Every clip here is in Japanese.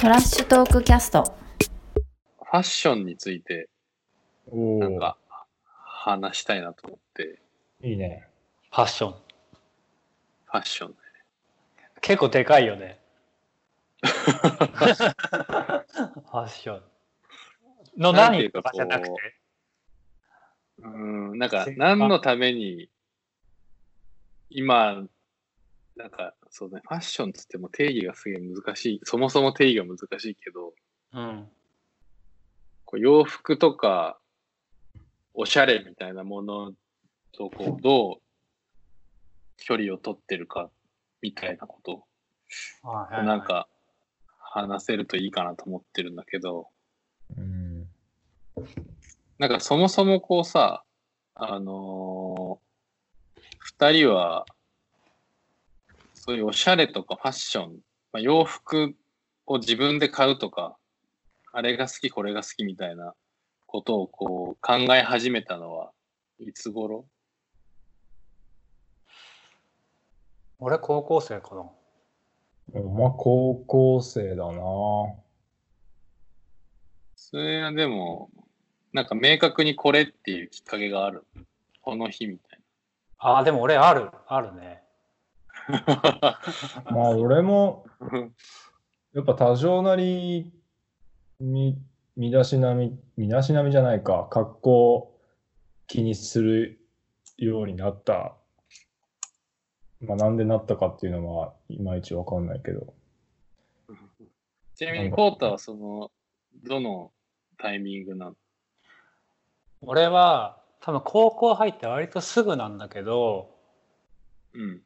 トラッシュトークキャストファッションについておなんか話したいなと思って、いいね。ファッション。ファッション。結構でかいよね。ファッション。のなんていうか何とかじゃなくて？こ。うん、なんかせ何のために今、なんかそうね、ファッションつっても定義がすげえ難しい、そもそも定義が難しいけど、うん。こう洋服とかおしゃれみたいなものとこうどう距離を取ってるかみたいなこと。はいはいをなんか話せるといいかなと思ってるんだけど、うん。なんかそもそもこうさ、あのー二人は、そういうおしゃれとかファッション、まあ、洋服を自分で買うとか、あれが好き、これが好きみたいなことをこう考え始めたのはいつ頃？俺高校生かな。まあ、高校生だな。それはでも、なんか明確にこれっていうきっかけがある？この日みたいああ、でも俺ある、あるね。な。まあ、俺も、やっぱ多少なり、み、身だしなみ、身だしなみじゃないか、格好を気にするようになった。まあ、なんでなったかっていうのは、いまいちわかんないけど。ちなみに、コータはその、どのタイミングなの？俺は多分高校入って割とすぐなんだけど、うん。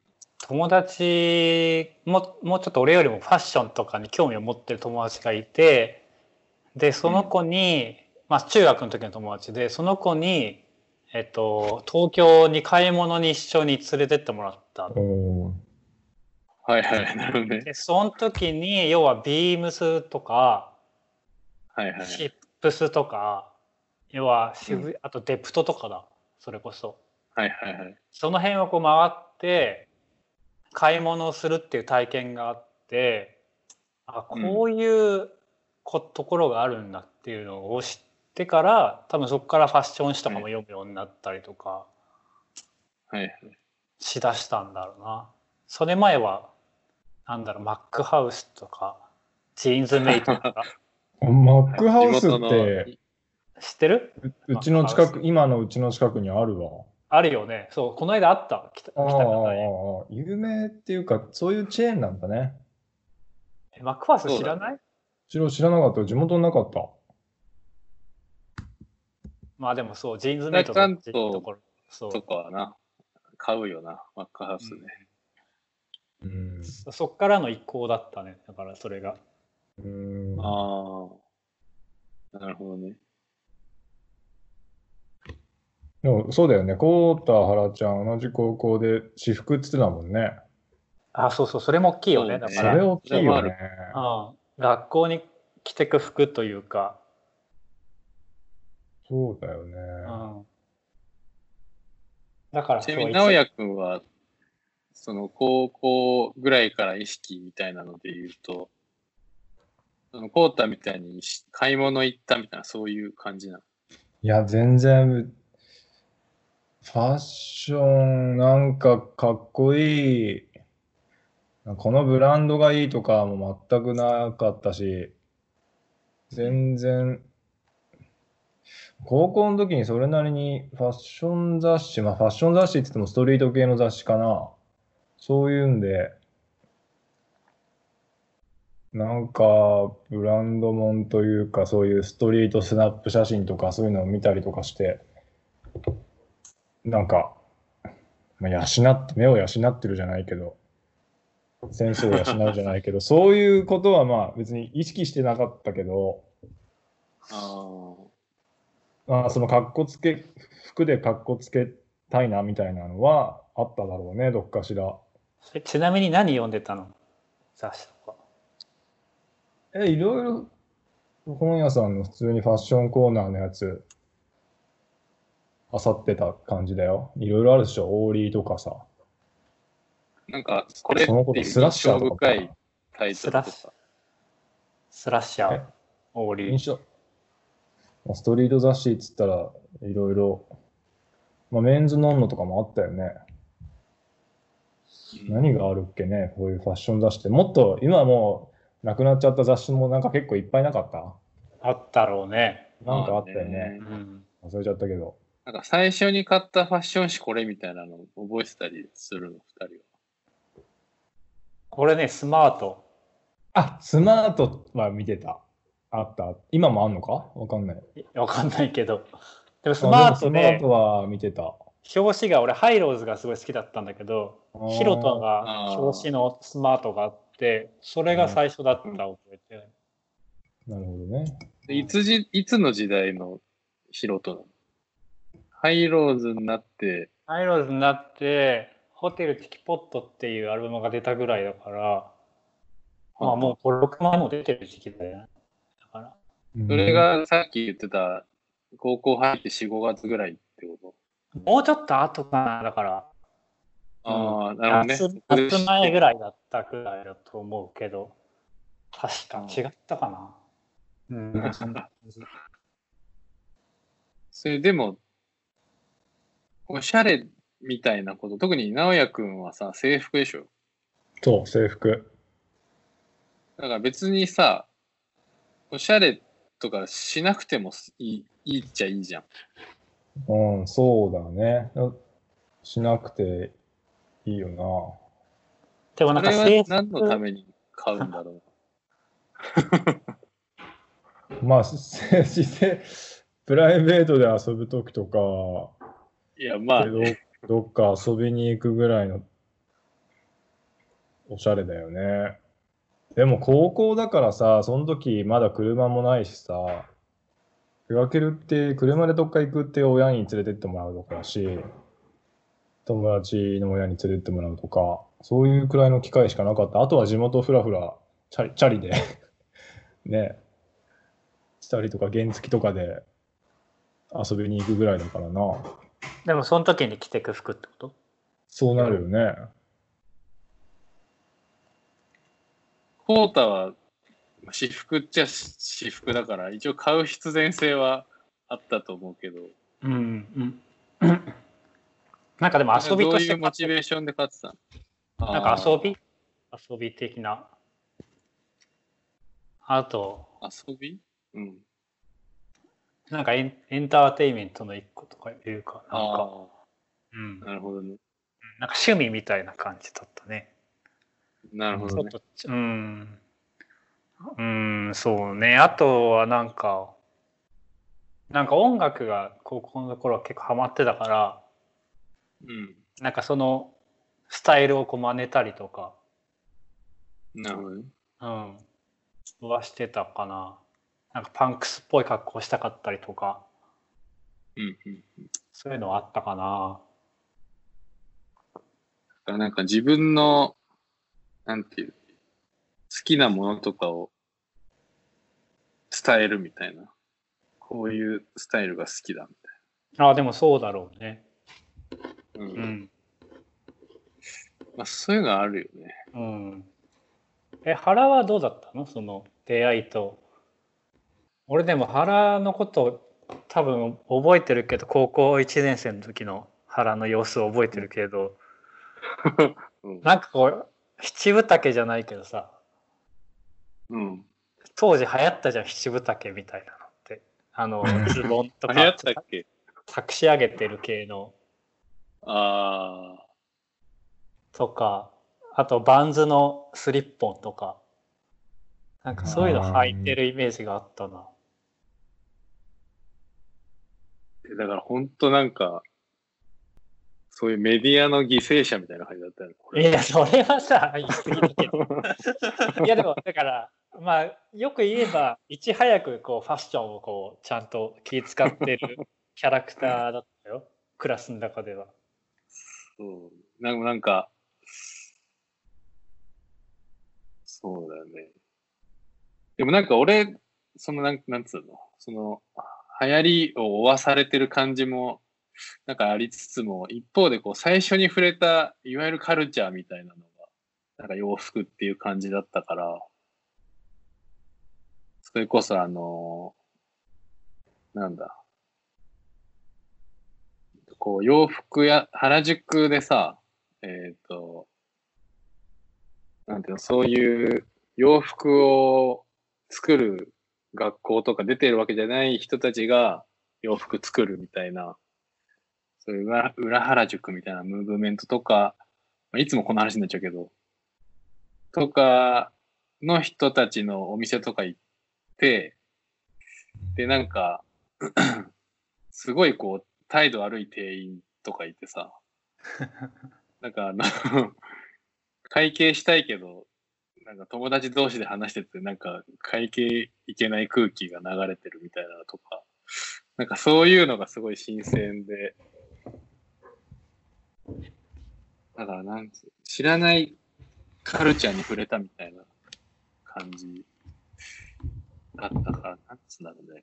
友達ももうちょっと俺よりもファッションとかに興味を持ってる友達がいてでその子に、まあ中学の時の友達でその子に、えっと、東京に買い物に一緒に連れてってもらったはいはい、なるほどね。でその時に要はビームスとかはいはい。シップスとか要は渋、あとデプトとかだそれこそはいはいはい。その辺をこう回って買い物をするっていう体験があってあこういうこ、ところがあるんだっていうのを知ってから多分そこからファッション誌とかも読むようになったりとか。しだしたんだろうな。それ前はなんだろうマックハウスとかジーンズメイトとか マックハウスって、知ってる？ううちの近く、今のうちの近くにあるわ。あるよねそうこの間あった来た方に有名っていうか、そういうチェーンなんだね。えマックハウス知らない、知ら知らなかった。地元になかった。まあでもそうジーンズメイトちゃんとっていうところそうとかはな、買うよな、マックハウスね。うん。そそっからの一行だったね。だからそれが。うんああ。なるほどね。でもそうだよね。コータ、ハラちゃん、同じ高校で私服って言ってたもんね。あ、そうそう、それも大きいよね。だから、れ大きいよね。うん、学校に着てく服というか、そうだよね。うん、だからちなみに、直哉くんは、その高校ぐらいから意識みたいなので言うと、そのコータみたいにし買い物行ったみたいな、そういう感じなの？いや、全然、ファッション、なんかかっこいい。このブランドがいいとかも全くなかったし、全然、高校の時にそれなりにファッション雑誌、まあファッション雑誌って言ってもストリート系の雑誌かな。そういうんで、なんかブランドもんというかそういうストリートスナップ写真とかそういうのを見たりとかして、なんか、まあ、養って、目を養ってるじゃないけど、センスを養うじゃないけど、そういうことはまあ別に意識してなかったけど、あまあその格好つけ、服で格好つけたいなみたいなのはあっただろうね、どっかしら。えちなみに何読んでたの？雑誌とか。え、いろいろ本屋さんの普通にファッションコーナーのやつ、あさってた感じだよ。いろいろあるでしょ、オーリーとかさ。あ。なんか、これってそのことスラッシャー印象とかか深いタイトルとスラッシか。スラッシャーえ、オーリー印。象？まあストリート雑誌っつったらいろいろ、まあ、メンズノンノとかもあったよね。何があるっけね、こういうファッション雑誌って。もっと、今はもうなくなっちゃった雑誌もなんか結構いっぱいなかった？あったろうね。なんかあったよね。まあうん。忘れちゃったけど。なんか最初に買ったファッション誌これみたいなの覚えてたりするの、二人これね、スマート。あ、スマートは見てた。あった。今もあんのか？わかんない。わかんないけど。でもスあマートででもスマート、は見てた。表紙が俺ハイローズがすごい好きだったんだけど、ヒロトが表紙のスマートがあって、それが最初だった覚えてる。なるほどね。でいつじ、いつの時代のヒロトなの？ハイローズになって、ハイローズになって、ホテルティキポットっていうアルバムが出たぐらいだから、まあもう5、6万も出てる時期だよね。だから。それがさっき言ってた、高校入って4、5月ぐらいってこと？もうちょっと後かな、だから。ああ、なるほどね。夏夏前ぐい。らいだったぐらいだと思うけど、確か違ったかな。うん。それでも、おしゃれみたいなこと、特に直哉くんはさ、制服でしょそう、制服。だから別にさ、おしゃれとかしなくてもいいいいっちゃいいじゃん。うん、そうだね。しなくていいよな。でもそれはなんか制何のた服、めに買うんだろう。まあ、せ 実際、プライベートで遊ぶときとか、いや、まあ、どね、どっか遊びに行くぐらいのおしゃれだよね。でも高校だからさ、その時まだ車もないしさ、出かけるって、車でどっか行くって親に連れてってもらうとかだし、友達の親に連れてってもらうとか、そういうくらいの機会しかなかった。あとは地元ふらふら、チャリで、ね、したりとか原付とかで遊びに行くぐらいだからな。でもその時に着てく服ってこと？そうなるよね。コータは私服っちゃ私服だから、一応買う必然性はあったと思うけど、うんうん。なんかでも遊びとしてどういうモチベーションで買ってたの？なんか遊び？遊び的な。あと、遊び？うん。なんかエンエンターテインメントの一個とかいうか、なんか、あうん、あ、なるほどね。なんか趣味みたいな感じだったね。なるほどね。うん。うん、そうね。あとはなんか、なんか音楽が高校の頃は結構ハマってたから、うん。なんかそのスタイルをこう真似たりとか、なるほどね。うん、はしてたかな。なんかパンクスっぽい格好したかったりとか、うんうん。そういうのはあったかな。だからなんか自分の、なんていう、好きなものとかを伝えるみたいな。こういうスタイルが好きだみああ、でもそうだろうね。たいな。うん。うん。まあそういうのあるよね。うん。え、原はどうだったの？その出会いと。俺でも原のこと多分覚えてるけど、高校1年生の時の原の様子を覚えてるけど、うん。なんかこう、七分丈じゃないけどさ、うん。当時流行ったじゃん、七分丈みたいなのって。あの、ズボンと 流行かったっけ？隠し上げてる系のああ。とか、あとバンズのスリッポンとか、なんかそういうの履いてるイメージがあったな。だから本当なんか、そういうメディアの犠牲者みたいな感じだったよね。これいや、それはさ、言い過ぎだけど。いや、でも、だから、まあ、よく言えば、いち早くこうファッションをこうちゃんと気使ってるキャラクターだったよ、クラスの中では。そう。なんか、なんか、そうだよね。でもなんか俺、そのなん、なんつうの、その、流行りを追わされてる感じも、なんかありつつも、一方でこう、最初に触れた、いわゆるカルチャーみたいなのが、なんか洋服っていう感じだったから、それこそあの、なんだ。こう、洋服や、原宿でさ、えっ、と、なんていうの、そういう洋服を作る学校とか出てるわけじゃない人たちが洋服作るみたいな、そういう裏裏原宿みたいなムーブメントとか、まあいつもこの話になっちゃうけど、とかの人たちのお店とか行って、で、なんか、すごいこう、態度悪い店員とかいてさ、なんかあの、会計したいけど、なんか友達同士で話してて、なんか会計いけない空気が流れてるみたいなのとか、なんかそういうのがすごい新鮮で、だからなん知らないカルチャーに触れたみたいな感じだったから、なんつうんだろうね。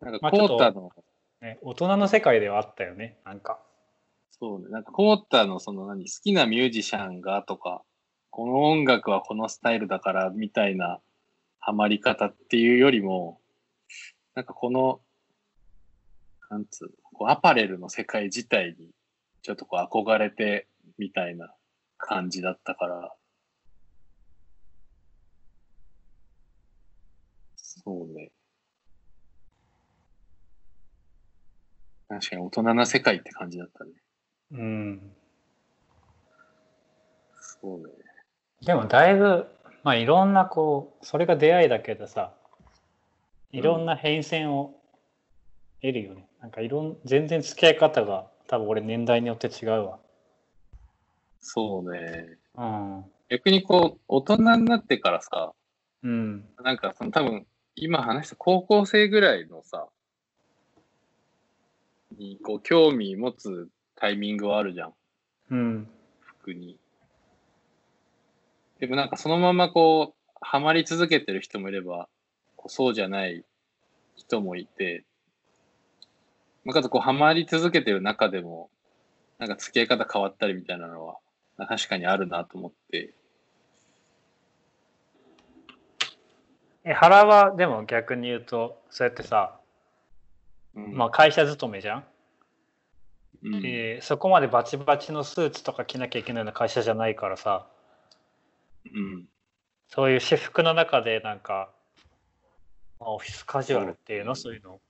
なんかコータの、ね、大人の世界ではあったよね、なんか。そうね、なんかコータのその何、好きなミュージシャンがとか、この音楽はこのスタイルだからみたいなハマり方っていうよりも、なんかこの、なんつうの、こうアパレルの世界自体にちょっとこう憧れてみたいな感じだったから、そうね。確かに大人な世界って感じだったね。うん。そうね。でもだいぶ、まあいろんなこう、それが出会いだけどさ、いろんな変遷を得るよね。なんかいろん、全然付き合い方が多分俺年代によって違うわ。そうね。うん。逆にこう、大人になってからさ、うん。なんかその多分、今話した高校生ぐらいのさ、にこう興味持つタイミングはあるじゃん、うん。服に。でもなんかそのままこう、ハマり続けてる人もいれば、こうそうじゃない人もいて、まあ、かつこう、ハマり続けてる中でも、なんか付き合い方変わったりみたいなのは、確かにあるなと思って、え、原はでも逆に言うと、そうやってさ、うん。まあ会社勤めじゃん、うん。えーそこまでバチバチのスーツとか着なきゃいけないような会社じゃないからさ、うん。そういう私服の中でなんか、まあ、オフィスカジュアルっていうの？そう。いうの？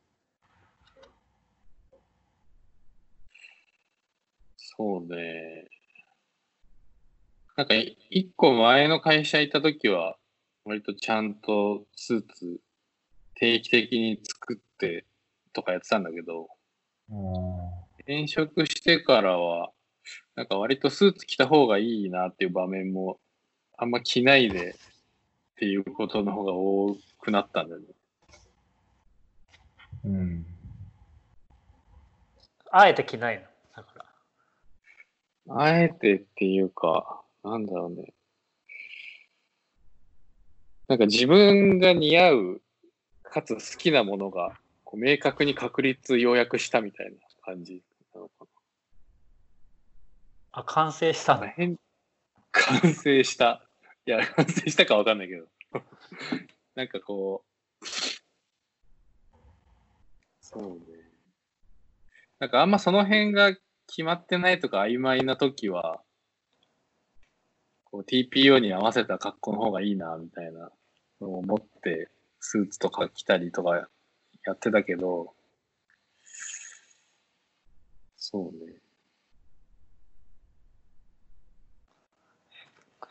そうね。なんか、い一個前の会社行った時は、割とちゃんとスーツ定期的に作ってとかやってたんだけど、転職してからは、なんか割とスーツ着た方がいいなっていう場面も、あんま着ないでっていうことの方が多くなったんだよね。うん。あえて着ないの？だから。あえてっていうか、なんだろうね。なんか自分が似合う、かつ好きなものが、こう明確に確立ようやくしたみたいな感じなのかあ、完成したな。の？変、完成した。いや、完成したかわかんないけど。なんかこう、そうね。なんかあんまその辺が決まってないとか曖昧な時は、こう TPO に合わせた格好の方がいいな、みたいなのを思って、スーツとか着たりとかやってたけど、そうね。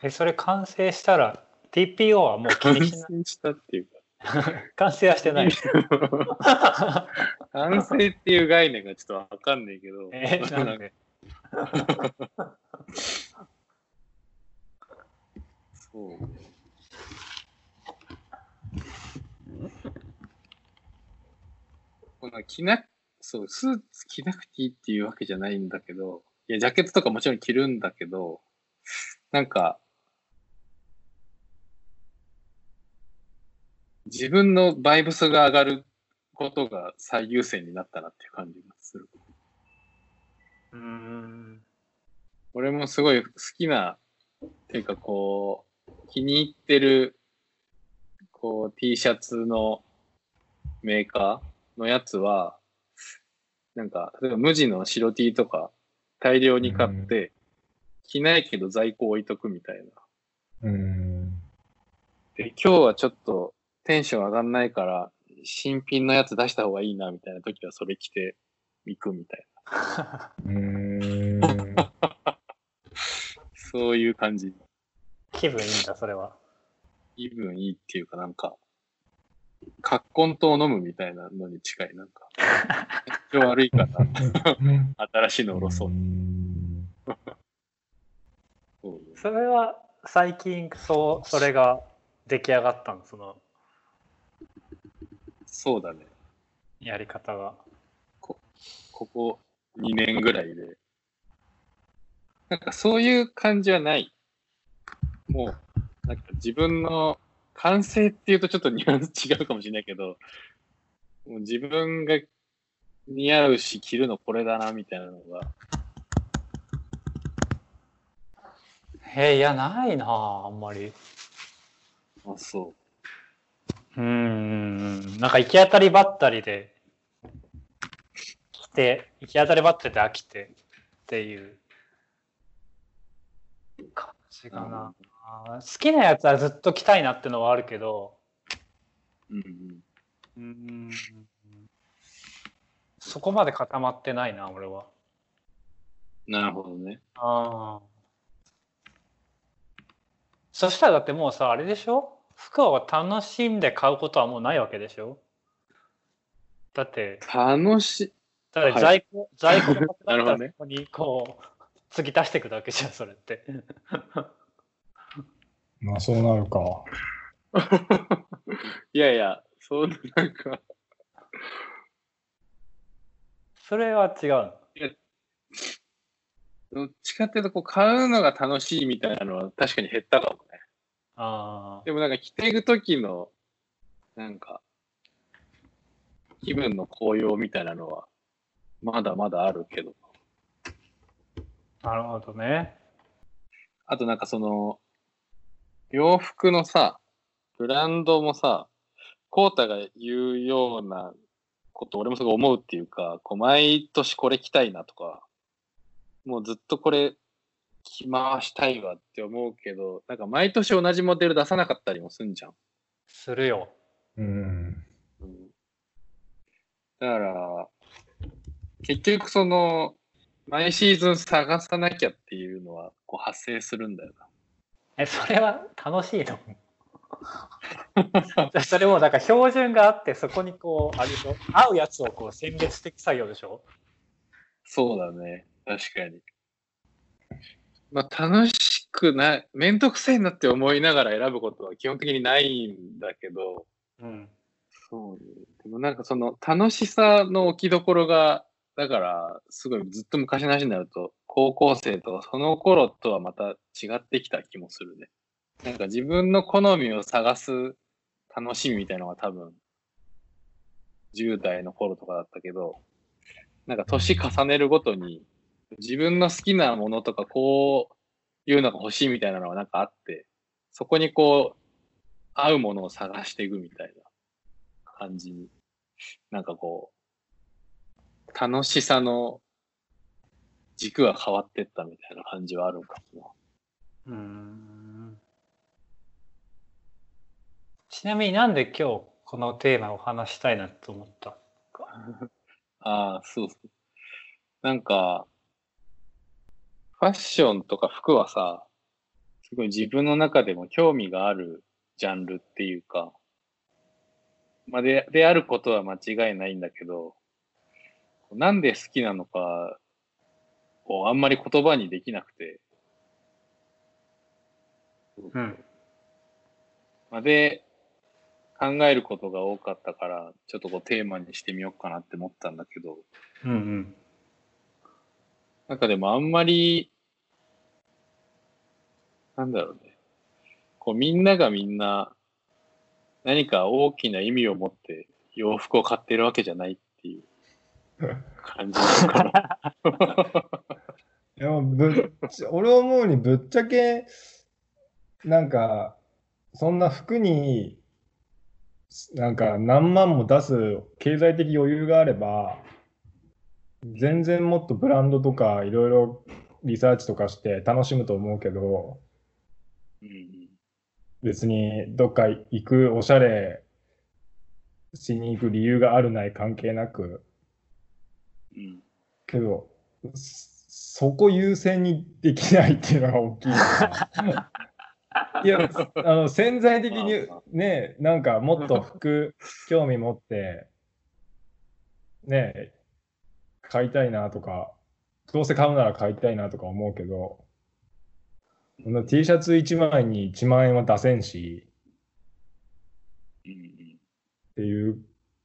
え、それ完成したら TPO はもう気完にしない？成したっていうか。完成はしてない。完成っていう概念がちょっとわかんないけど、えなんで？そうね。こんな着な、そう、スーツ着なくていいっていうわけじゃないんだけど、いや、ジャケットとかもちろん着るんだけど、なんか、自分のバイブスが上がることが最優先になったなっていう感じがする。うん。俺もすごい好きな、っていうかこう、気に入ってる、こう、T シャツのメーカーのやつは、なんか、例えば無地の白 T とか大量に買って、着ないけど在庫置いとくみたいな。うん。で、今日はちょっとテンション上がんないから、新品のやつ出した方がいいなみたいな時はそれ着ていくみたいな。うん。そういう感じ。気分いいんだ、それは。気分いいっていうかなんか、カッコン糖を飲むみたいなのに近い。なんか、体 調悪いから新しいのおろそう。それは最近そうそれが出来上がったの？そのそうだね。やり方が。ここ2年ぐらいで。なんかそういう感じはない。もう、なんか自分の完成っていうとちょっとニュアンス違うかもしれないけど、もう自分が似合うし着るのこれだなみたいなのが、へえ、いや、ないなあ、あんまり。あ、そうーん、なんか行き当たりばったりで、来て、行き当たりばったりで飽きてっていう感じう。かな。好きなやつはずっと着たいなってのはあるけど、うんうん。そこまで固まってないな、俺は。なるほどね。ああ。そしたらだってもうさ、あれでしょ？服を楽しんで買うことはもうないわけでしょ？だって、楽しい。だってはい在庫、在庫が こにこう、継ぎ足していくだけじゃん、それって。まあそうなるか。いやいや、そうなんか、それは違うの？どっちかっていうと、こう、買うのが楽しいみたいなのは確かに減ったかもね。あでもなんか着ていくときの、なんか、気分の高揚みたいなのは、まだまだあるけど。あ、なるほどね。あとなんかその、洋服のさ、ブランドもさ、コータが言うようなこと俺もすごい思うっていうか、こう毎年これ着たいなとか、もうずっとこれ着回したいわって思うけど、なんか毎年同じモデル出さなかったりもすんじゃん。するよ。うん。うんだから、結局その、毎シーズン探さなきゃっていうのはこう発生するんだよえ、それは楽しいの それもだから標準があって、そこにこう、あれでしょ？合うやつをこう選別していく作業でしょ？そうだね。確かに。まあ楽しくない、めんどくせえなって思いながら選ぶことは基本的にないんだけど、うん。そうね。でもなんかその楽しさの置きどころが、だからすごいずっと昔の話になると、高校生とその頃とはまた違ってきた気もするね。なんか自分の好みを探す楽しみみたいなのが多分、10代の頃とかだったけど、なんか年重ねるごとに、自分の好きなものとかこういうのが欲しいみたいなのがなんかあって、そこにこう、合うものを探していくみたいな感じに、なんかこう、楽しさの軸が変わってったみたいな感じはあるんかもうーんちなみになんで今日このテーマを話したいなと思った？な。ああ、そうそう。なんか、ファッションとか服はさ、すごい自分の中でも興味があるジャンルっていうか、まあで、であることは間違いないんだけど、なんで好きなのかをあんまり言葉にできなくて、うん。まあ、で、考えることが多かったから、ちょっとこうテーマにしてみようかなって思ったんだけど、うんうん。なんかでもあんまり、なんだろうね。こうみんながみんな何か大きな意味を持って洋服を買ってるわけじゃないっていう感じなのかな。でもぶっち俺思うにぶっちゃけ、なんか、そんな服に、なんか何万も出す経済的余裕があれば、全然もっとブランドとかいろいろリサーチとかして楽しむと思うけど、うん。別にどっか行くおしゃれしに行く理由があるない関係なく、うん。けど、そそこ優先にできないっていうのが大きいな。いや、あの潜在的にね、なんかもっと服興味持って、ね、買いたいなとか、どうせ買うなら買いたいなとか思うけど、T シャツ1枚に1万円は出せんし、うん。っていう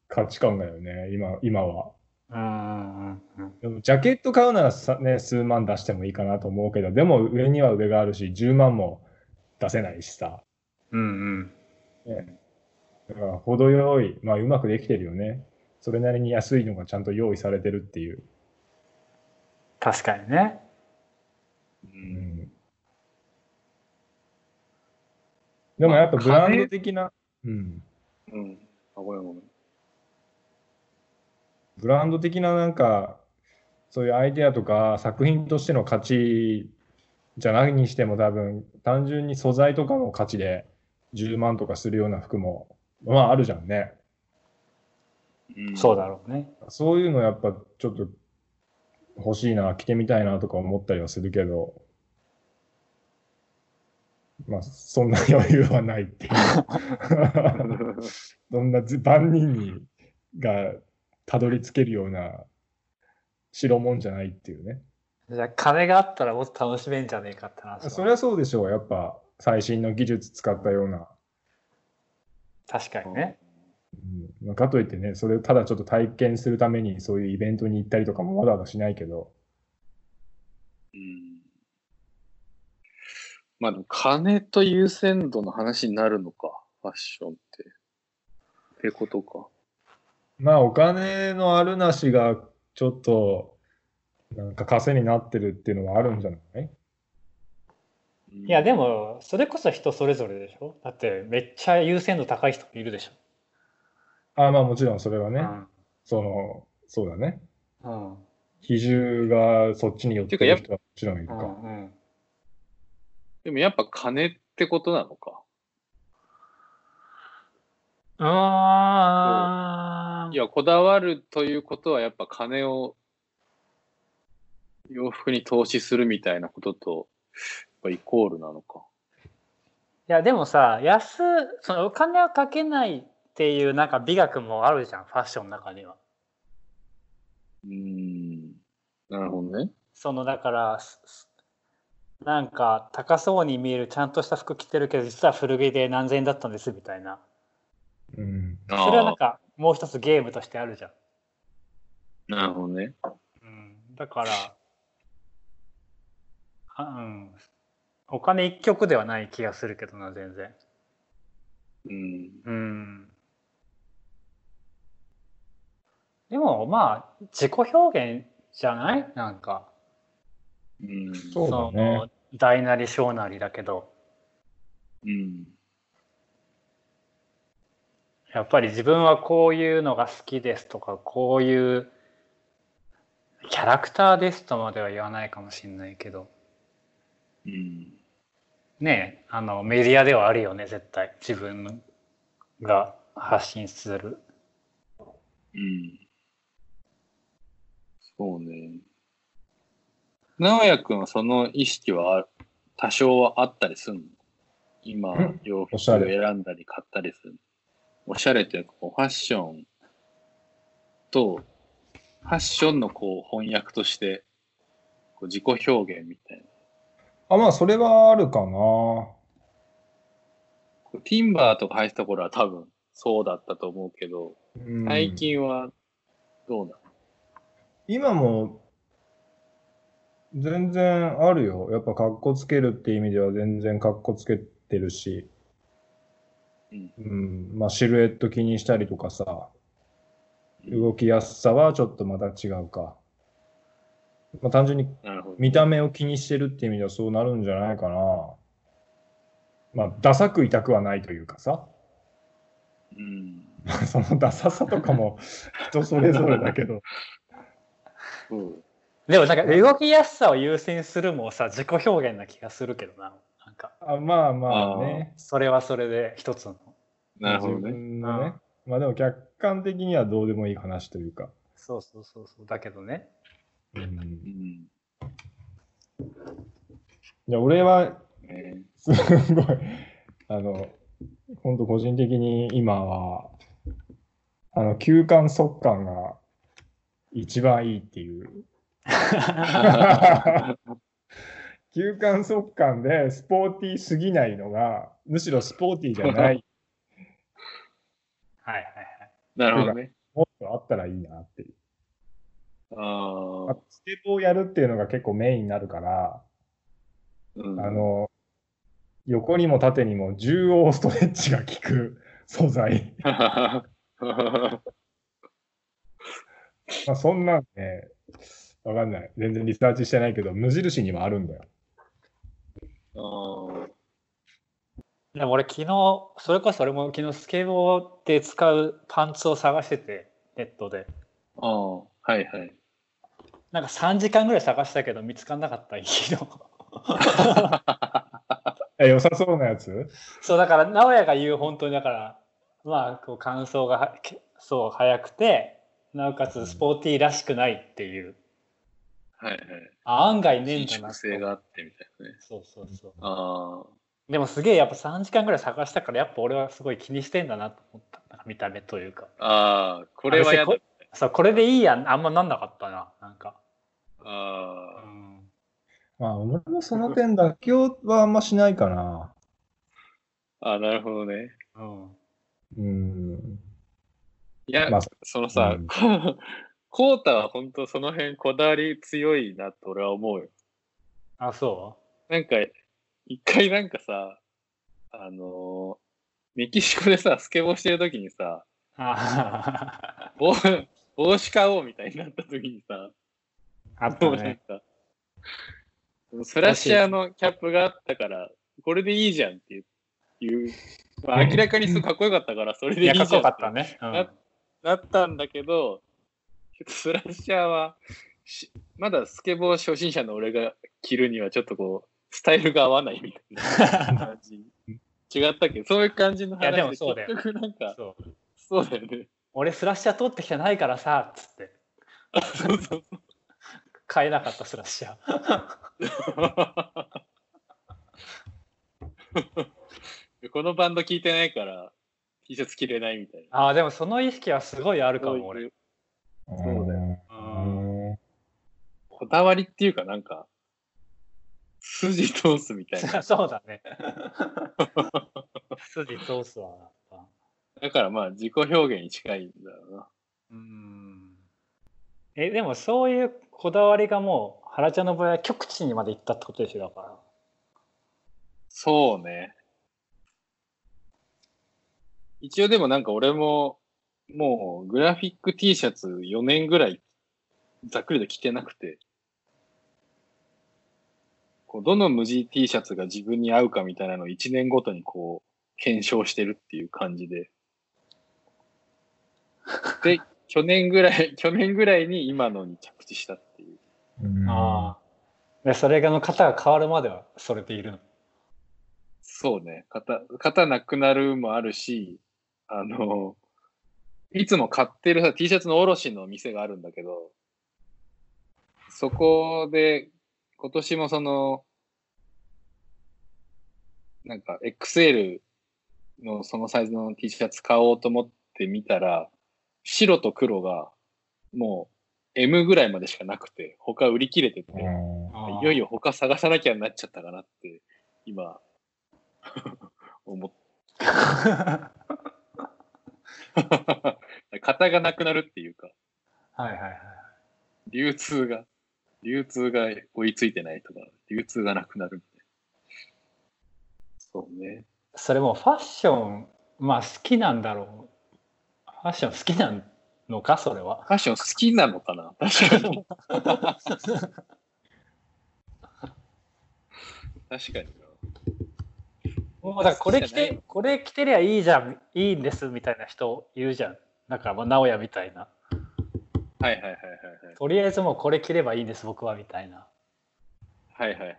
価値観だよね、今今は。うんうんうんでもジャケット買うならさ、ね、数万出してもいいかなと思うけど、でも上には上があるし、10万も出せないしさ。うんうんね、だから程よい、まあうまくできてるよね。それなりに安いのがちゃんと用意されてるっていう。確かにね。う。うんん、でもやっぱブランド的な、うん、うん。あ、ごめんごめん。ブランド的ななんか、そういうアイデアとか作品としての価値じゃないにしても多分、単純に素材とかの価値で10万とかするような服も、まああるじゃんね。うんそうだろうね。そういうのやっぱちょっと欲しいな、着てみたいなとか思ったりはするけど、まあそんな余裕はないっていう。そんなず万人にがたどり着けるような代物じゃないっていうね。じゃあ金があったらもっと楽しめんじゃねえかって話はそりゃそうでしょう、やっぱ最新の技術使ったような。確かにね。うんまあ、かといってね、それをただちょっと体験するためにそういうイベントに行ったりとかもわざわざしないけど、うん。まあでも、金と優先度の話になるのか、ファッションって。ってことか。まあお金のあるなしがちょっとなんか稼になってるっていうのはあるんじゃない？いいやで、もそれこそ人それぞれでしょ？だってめっちゃ優先度高い人もいるでしあまあもちろんそれはょ。ね、その、そうだね。うん。うん比重がそっちに寄ってる人はもちろんいるか。うんうんでもやっぱ金ってことなのか。あいや、こだわるということはやっぱ金を洋服に投資するみたいなことと、やっぱイコールなのか。いやでもさ安そのお金をかけないっていうなんか美学もあるじゃんファッションの中には。うーん。なるほどね。そのだからなんか高そうに見えるちゃんとした服着てるけど実は古着で何千円だったんですみたいなうん。そそれはなんかもう一つゲームとしてあるじゃん。なるほどね。うん、だからあ、うん、お金一曲ではない気がするけどな全然。うん。うん、でもまあ自己表現じゃない？なんかうん。そうだねの大なり小なりだけどうん。やっぱり自分はこういうのが好きですとかこういうキャラクターですとまでは言わないかもしれないけどうん。ねえあのメディアではあるよね絶対自分が発信するうん。そうね。直哉くんはその意識はあ多少はあったりするの？今ん、洋服を選んだり買ったりする。おしゃれっていうかこうファッションと、ファッションのこう翻訳として、こう自己表現みたいな。あ、まあそれはあるかな。こうティンバーとか履いてた頃は多分そうだったと思うけど、うん最近はどうなの？今も全然あるよ。やっぱ格好つけるって意味では全然格好つけてるし、うんうん、まあシルエット気にしたりとかさ、動きやすさはちょっとまた違うか。まあ、単純に。見た目を気にしてるっていう意味ではそうなるんじゃないかな。まあ、ダサく痛くはないというかさ。うん。そのダサさとかも 人それぞれだけど。そう。でもなんか動きやすさを優先するもさ自己表現な気がするけどな。かあまあまあね。それはそれで一つの。自なるほどね。分のね。まあでも客観的にはどうでもいい話というか。そうそうそうそう。だけどね。うんう、ん。いや俺はねすごい、あの、本当個人的に今は、あの、休館速乾が一番いいっていう。休館速乾でスポーティーすぎないのが、むしろスポーティーじゃない、はいはいはい。なるほどね。もっとあったらいいなっていう。ああ。スケボーをやるっていうのが結構メインになるから、うんあの、横にも縦にも重要ストレッチが効く素材。まあそんなんね、わかんない。全然リサーチしてないけど、無印にもあるんだよ。でも俺昨日、それこそ俺も昨日スケボーで使うパンツを探してて、ネットで。あー、はいはい。なんか3時間ぐらい探したけど見つからなかった、いいの。え、良さそうなやつ？そう、だから、直哉が言う本当にだから、まあ、こう乾燥がそう早くて、なおかつスポーティーらしくないっていう、はいはい。あ案外ねえん伸だな縮性があってみたいなね。そうそうそう。ああ。でもすげえやっぱ3時間ぐらい探したから、やっぱ俺はすごい気にしてんだなと思った。なんか見た目というか。ああ、これはやだそう、これでいいやん、あんまなんなかったな、なんか。うああ。ん。まあ、俺もその点妥協はあんましないかな。ああ、なるほどね。うん。うん。いや、まあそのさ、うん コータは本当その辺こだわり強いなと俺は思うよ。あ、そなんか、一回なんかさ、あのーメキシコでさ、スケボーしてる時にさ、帽帽子買おうみたいになった時にさ、あったね。か、スラッシャーのキャップがあったから、これでいいじゃんっていう、まあ、明らかにすごいかっこよかったから、それでいいじゃんかっこよかってなったんだけど、スラッシャーはし、まだスケボー初心者の俺が着るにはちょっとこう、スタイルが合わないみたいな感じ。違ったけ？ど、そういう感じのいやでも話そうだよ結局なんか、そうそうだよね。俺スラッシャー取ってきてないからさ、つって。そうそう買えなかったスラッシャー。このバンド聴いてないから T シャツ着れないみたいな。ああ、でもその意識はすごいあるかも、俺。そうだようんこだわりっていうかなんか、筋通すみたいな。そうだね。筋通すわ。だからまあ自己表現に近いんだろうな。うん。え、でもそういうこだわりがもう、原ちゃんの場合は極地にまで行ったってことでしょ、だから。そうね。一応でもなんか俺も、もうグラフィック T シャツ4年ぐらいざっくりと着てなくて、こうどの無地 T シャツが自分に合うかみたいなのを1年ごとにこう検証してるっていう感じで。で、去年ぐらい、去年ぐらいに今のに着地したっていう。うんああ。で、それがの型が変わるまではそれでいるの？そうね。型、型なくなるもあるし、あの、いつも買ってるさ、T シャツの卸の店があるんだけど、そこで、今年もその、なんか XL のそのサイズの T シャツ買おうと思ってみたら、白と黒がもう M ぐらいまでしかなくて、他売り切れてて、うん。いよいよ他探さなきゃなっちゃったかなって、今、思 っ 型がなくなるっていうか、はいはいはい。流通が、流通が追いついてないとか、流通がなくなるみたいな。そうね。それもファッション、まあ好きなんだろう。ファッション好きなんのか、それは。ファッション好きなのかな？確かに。確かにもうだからこれ着て、これ着てりゃいいじゃん、いいんですみたいな人いるじゃん。だから、まあ、直哉みたいな。な。はいはいはいはいはい。とりあえずもうこれ着ればいいんです、僕はみたいな。はいはいはい。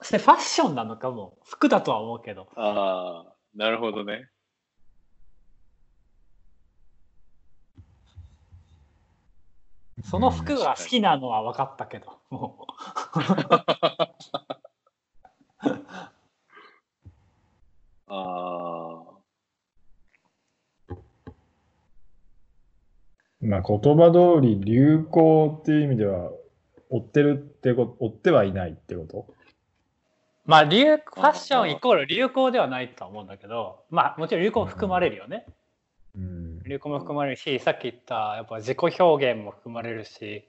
そしてファッションなのかも。服だとは思うけど。ああ、なるほどね。その服が好きなのは分かったけど、も あまあ言葉通り流行っていう意味では追ってるってこと追ってはいないってこと？う。まあ流、ファッションイコール流行ではないとは思うんだけど、まあもちろん流行も含まれるよね。うん流行も含まれるし、さっき言ったやっぱ自己表現も含まれるし、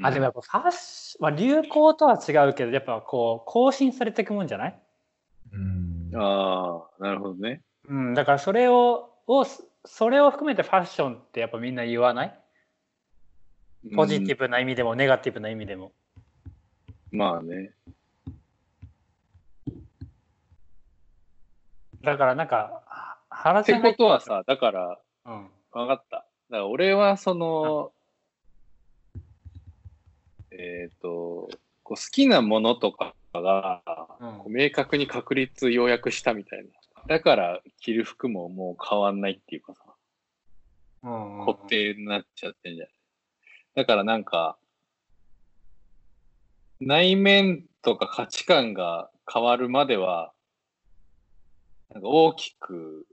あ。あ、でもやっぱファッション、まあ流行とは違うけど、やっぱこう更新されていくもんじゃない？うんああ、なるほどね。うん、だからそれを、をそれを含めてファッションってやっぱみんな言わない？ポジティブな意味でもネガティブな意味でも。ブ。まあね。だからなんか、は原ってことはさ、だから、うん、分かった。だから俺はその、えっ、と、こう好きなものとかが、うん。明確に確立要約したみたいな。だから着る服ももう変わんないっていうかさ、うんうん固定になっちゃってんじゃないだからなんか、内面とか価値観が変わるまでは、なんか大きく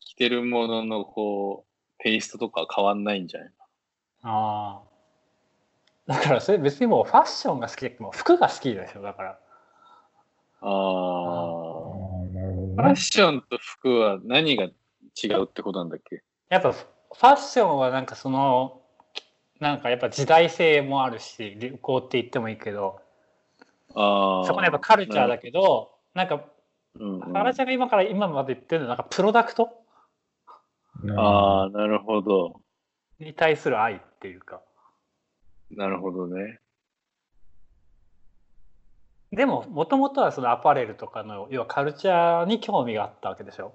着てるもののこう、テイストとかは変わんないんじゃないああ。だからそれ別にもうファッションが好きでもう服が好きでしょ、だから。あああ。ーなるほフ。ァッションと服は何が違うってことなんだっけ？やっぱファッションはなんかその、なんかやっぱ時代性もあるし、流行って言ってもいいけど、ああ。そこのやっぱカルチャーだけど、なんか、うんうん原ちゃんが今から今まで言ってるのはなんかプロダクト？ああ、なるほど。に対する愛っていうか。なるほどね。でも、もともとはそのアパレルとかの、要はカルチャーに興味があったわけでしょ？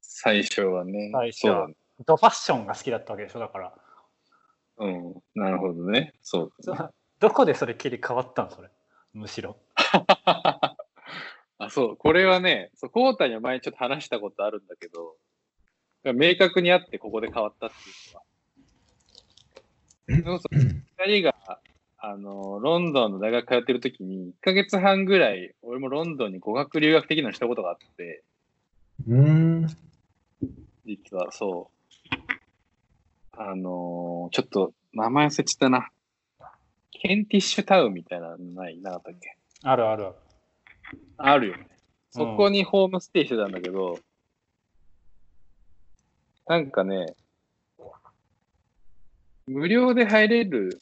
最初はね。最初は。ドファッションが好きだったわけでしょ、だから。うん。なるほどね。そうだね。どこでそれ切り替わったのそれ？むしろ。あ、そう。これはね、そう、コータには前ちょっと話したことあるんだけど、明確にあってここで変わったっていうのは。そうそう。二人が、あの、ロンドンの大学通ってる時に、1ヶ月半ぐらい、俺もロンドンに語学留学的なのしたことがあって、うん。実はそう。あのーちょっと名前忘れちゃったな。ケンティッシュタウンみたいなのないなかったっけ？あるあるある。あるよね。そこにホームステイしてたんだけど、なんかね、無料で入れる、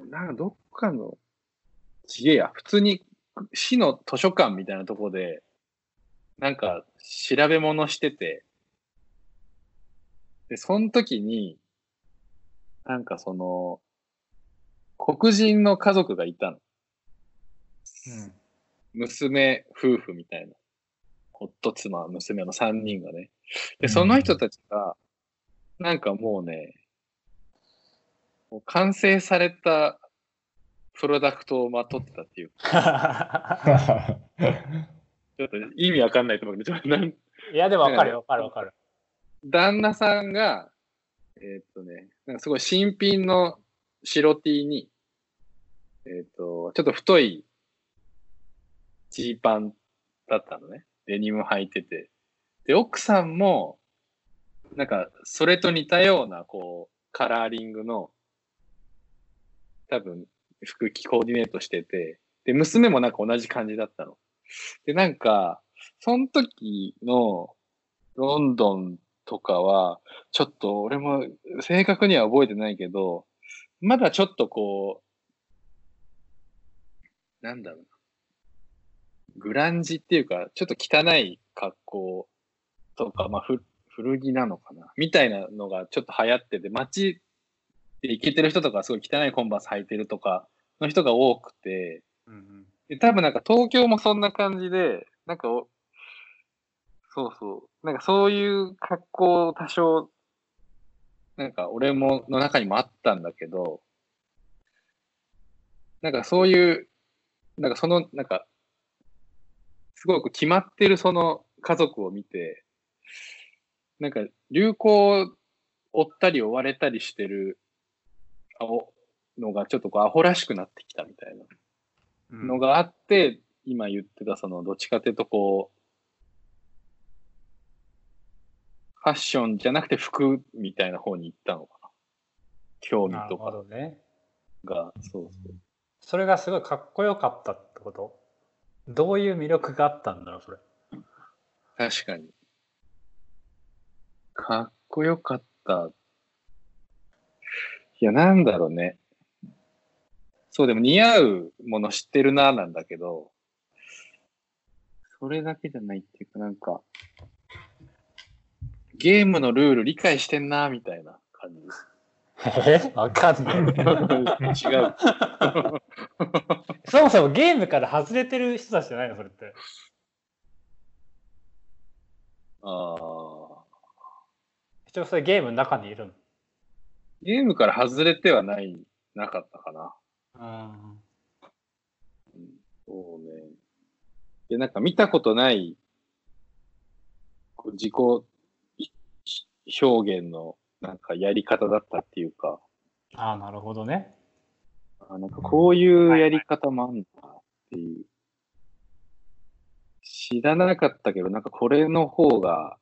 なんかどっかの、ちげえや、普通に市の図書館みたいなとこで、なんか調べ物してて、で、その時に、なんかその、黒人の家族がいたの。うん。娘夫婦みたいな。夫、妻、娘の3人がね。で、うんその人たちが、なんかもうね、もう完成されたプロダクトをまとってたっていうか、ちょっと意味わかんないと思うけど、ちょっとなんいや、でもわかるよ、わかるわかる。旦那さんが、えーっとね、なんかすごい新品の白 T に、えーっと、ちょっと太いジーパンだったのね。デニム履いてて。で、奥さんも、なんか、それと似たような、こう、カラーリングの、多分、服着コーディネートしてて、で、娘もなんか同じ感じだったの。で、なんか、その時のロンドンとかは、ちょっと俺も正確には覚えてないけど、まだちょっとこう、なんだろうな。グランジっていうか、ちょっと汚い格好とか、まあ、古着なのかな？みたいなのがちょっと流行ってて、街で行けてる人とかすごい汚いコンバース履いてるとかの人が多くて、うんうん。で、多分なんか東京もそんな感じで、なんかお、そうそう、なんかそういう格好多少、なんか俺もの中にもあったんだけど、なんかそういう、なんかその、なんか、すごく決まってるその家族を見て、なんか流行を追ったり追われたりしてるのがちょっとこうアホらしくなってきたみたいな。うんのがあって、今言ってたそのどっちかというとこう、ファッションじゃなくて服みたいな方に行ったのかな。興味なるほとかどね。が、そうそう。それがすごいかっこよかったってこと？どういう魅力があったんだろうそれ。確かに。かっこよかった。いや、なんだろうね。そう、でも似合うもの知ってるな、なんだけど、それだけじゃないっていうか、なんか、ゲームのルール理解してんな、みたいな感じ。え わかんない。違う。そもそもゲームから外れてる人たちじゃないの？それって。ああ。一応それゲームの中にいるの？ゲームから外れてはない、なかったかな。うん。うんそうね。で、なんか見たことない、こう自己い表現のなんかやり方だったっていうか、ああ、なるほどね。あなんかこういうやり方もあんだっていう。知らなかったけど、なんかこれの方が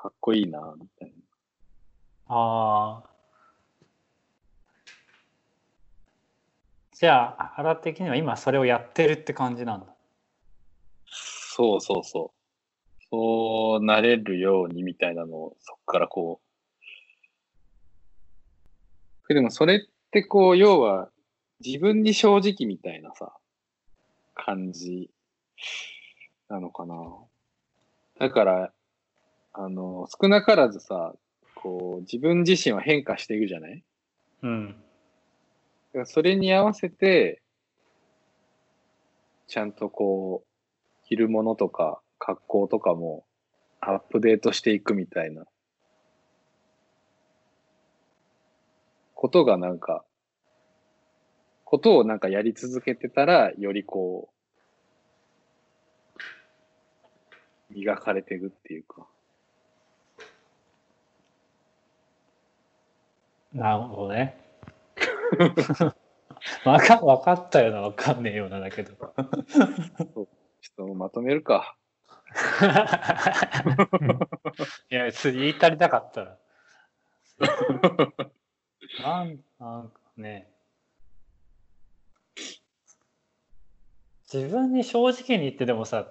かっこいいな、みたいな。ああ。じゃあ、原的には今それをやってるって感じなんだ。そうそうそう。そうなれるようにみたいなのをそこからこう。でもそれってこう、要は自分に正直みたいなさ、感じなのかな。だから、あの、少なからずさ、こう、自分自身は変化していくじゃない？うん。それに合わせて、ちゃんとこう、着るものとか格好とかもアップデートしていくみたいなことがなんか、ことをなんかやり続けてたら、よりこう、磨かれていくっていうか。なるほどね。わかわかったようなわかんねえようなだけど。ちょっとまとめるか。いや、別に言い足りなかったら。なんなんかね。自分に正直に言ってでもさ、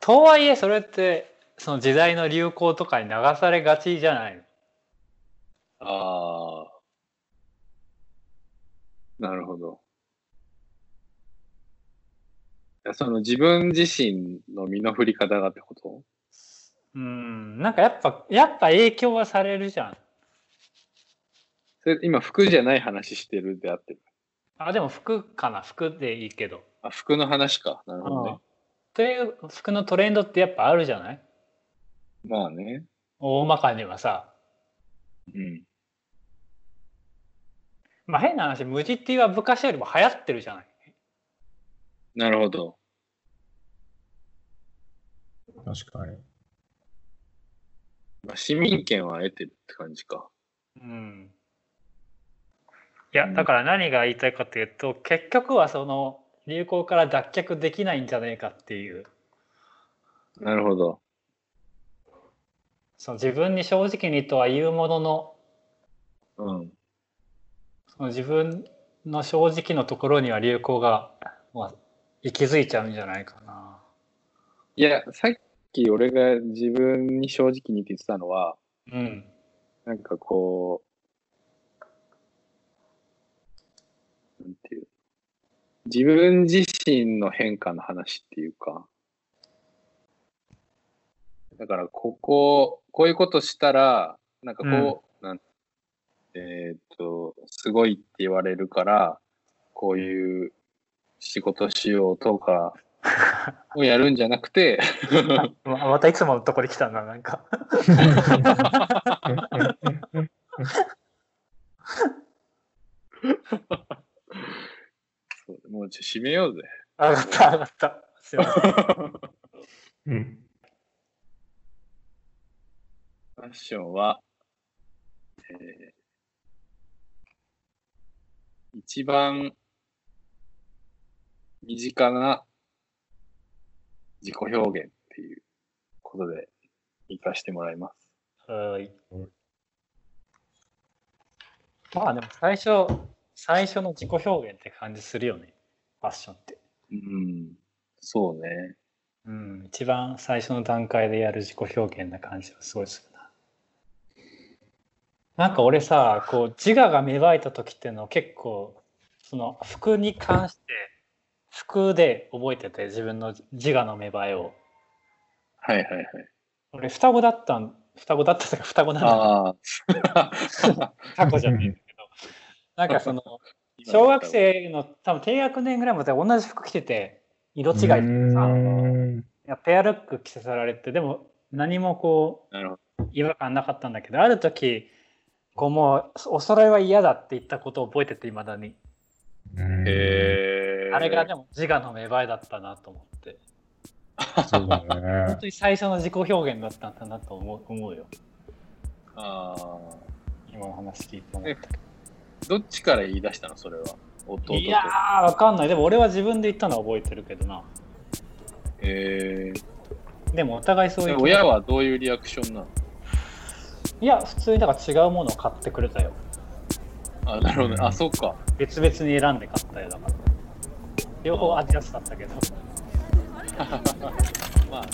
とはいえそれってその時代の流行とかに流されがちじゃないの？ああ。なるほど。その自分自身の身の振り方がってこと？うん、なんかやっぱ、やっぱ影響はされるじゃん。それ今服じゃない話してるであってる？あ、でも服かな、服でいいけど。あ、服の話か。なるほどね。という服のトレンドってやっぱあるじゃない？まあね。大まかにはさ。うん。まあ変な話、無地っていうは昔よりも流行ってるじゃない。なるほど。確かに。まあ、市民権は得てるって感じか。うん。いや、だから何が言いたいかというと、結局はその流行から脱却できないんじゃないかっていう、なるほど。その自分に正直にとは言うものの、うん。その自分の正直のところには流行が、まあ、息づいちゃうんじゃないかな。いや、さっき俺が自分に正直にって言ってたのは、うん。なんかこう、なんていう、自分自身の変化の話っていうか、だから、ここ、こういうことしたら、なんかこう、なんえーっと、すごいって言われるから、こういう仕事しようとか をやるんじゃなくて、ままたいつものとこで来たな、なんか。そうもうちょ閉めようぜ。上がった、上がった。すいません。うんファッションは、えー一番身近な自己表現っていうことで活かしてもらいます。はい。まあでも最初、最初の自己表現って感じするよね。ファッションって。うん、そうね。うん、一番最初の段階でやる自己表現な感じはすごいするな。なんか俺さ、こう自我が芽生えた時っていうのを結構その服に関して服で覚えてて自分の自我の芽生えを。はいはいはい。俺双子だったん双子だったとか双子なんだああ。タコじゃないんだけどなんかその 小学生の多分低学年ぐらいまで同じ服着てて色違いとかさペアルック着せられてでも何もこう違和感なかったんだけどある時こうもうお揃いは嫌だって言ったことを覚えてていまだに。へえ。あれがでも自我の芽生えだったなと思ってそうだ本ね。当に最初の自己表現だったんだなと思う思うよああ。今の話聞いて思ったけどっちから言い出したのそれは？弟と。どいやーわかんないでも俺は自分で言ったのは覚えてるけどなへえ。でもお互いそういうで親はどういうリアクションなの？いや普通にだから違うものを買ってくれたよあ、なるほどね。あ、そっか。別々に選んで買ったよだから両方アディダスだったけど まあ、